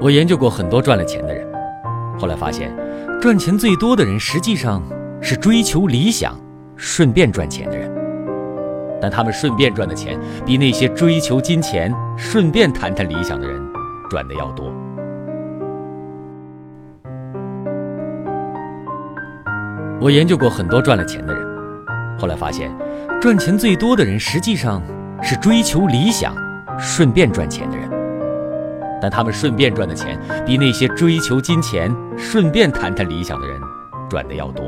我研究过很多赚了钱的人，后来发现，赚钱最多的人实际上是追求理想、顺便赚钱的人。但他们顺便赚的钱，比那些追求金钱、顺便谈谈理想的人赚的要多。我研究过很多赚了钱的人，后来发现，赚钱最多的人实际上是追求理想、顺便赚钱的人。但他们顺便赚的钱，比那些追求金钱、顺便谈谈理想的人赚的要多。